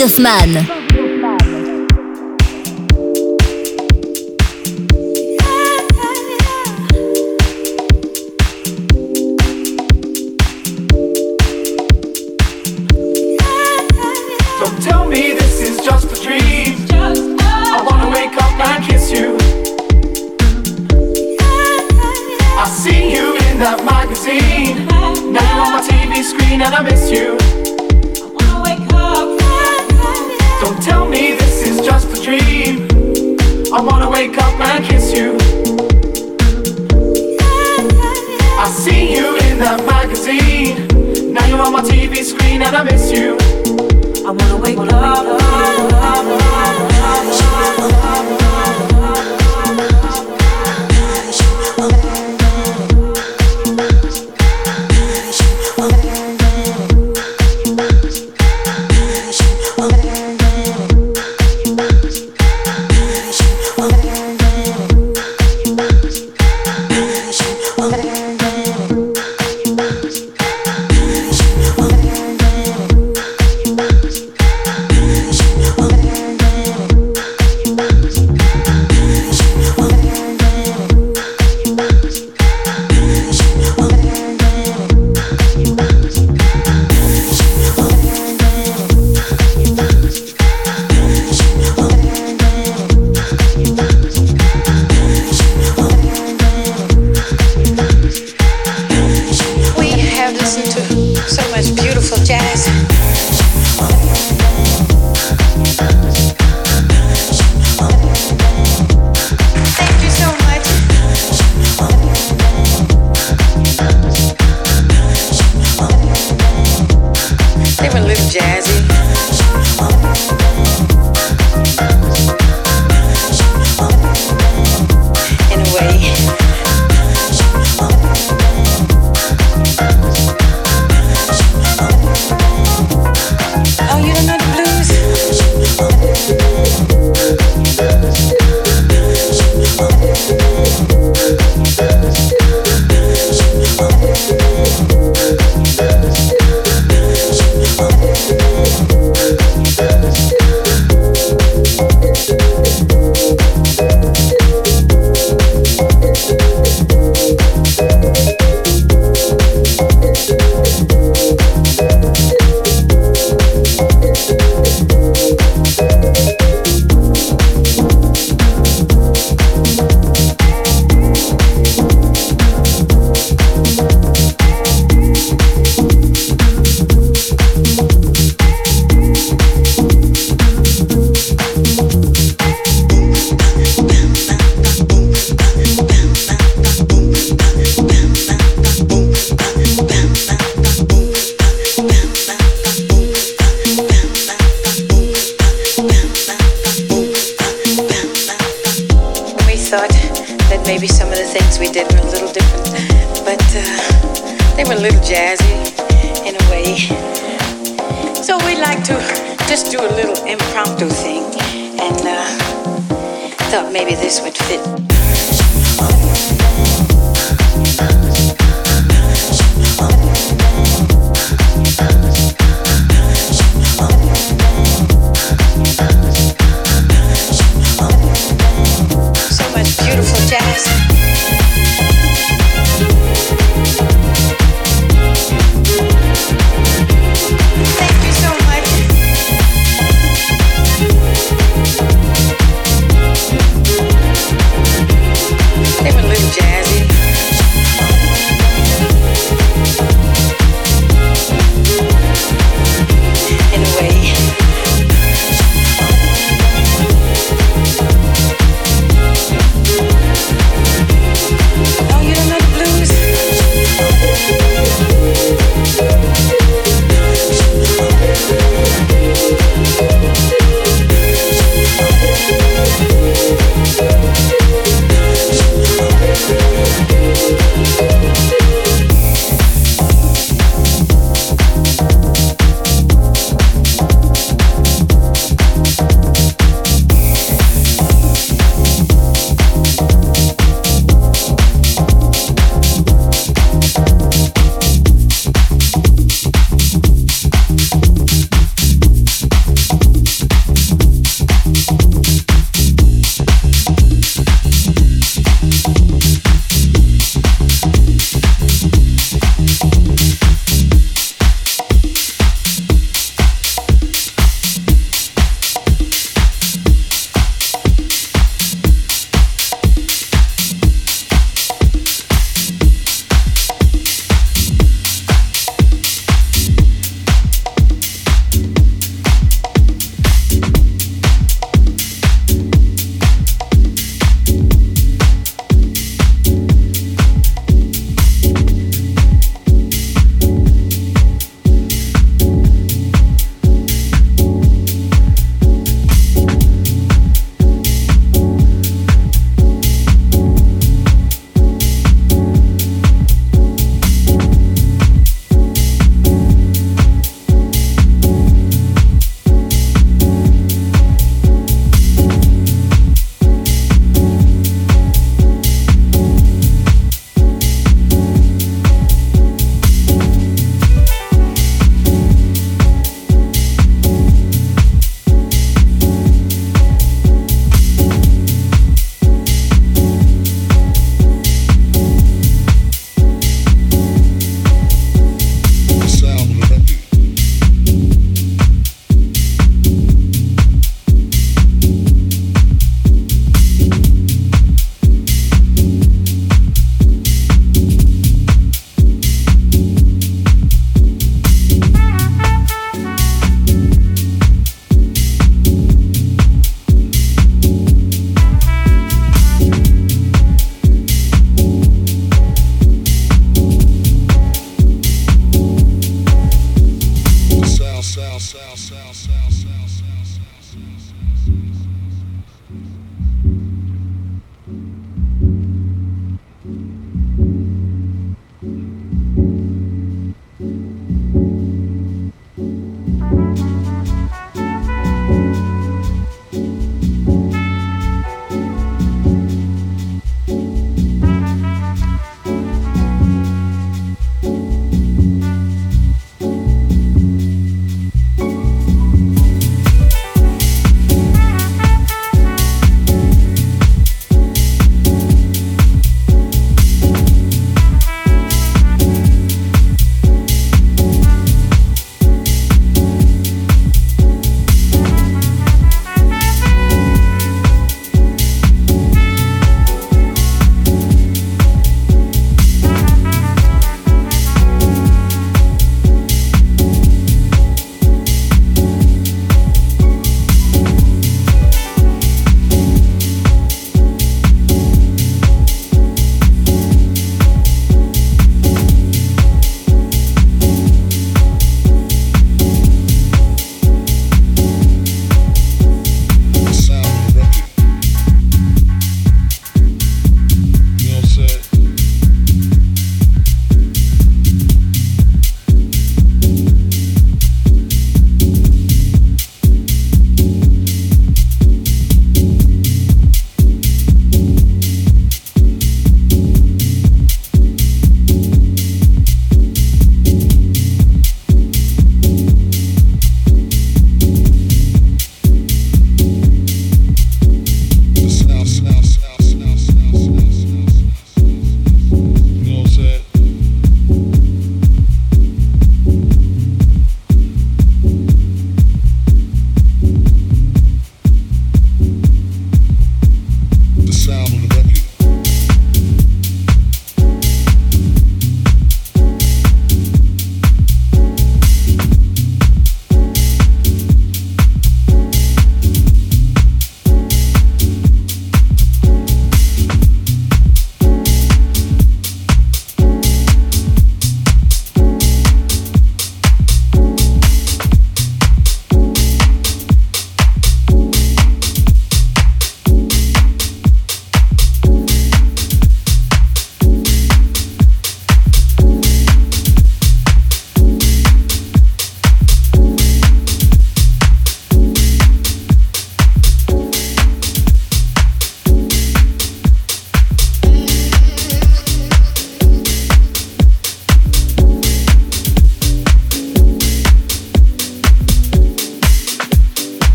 Hoffman.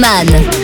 David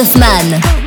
David Hoffman.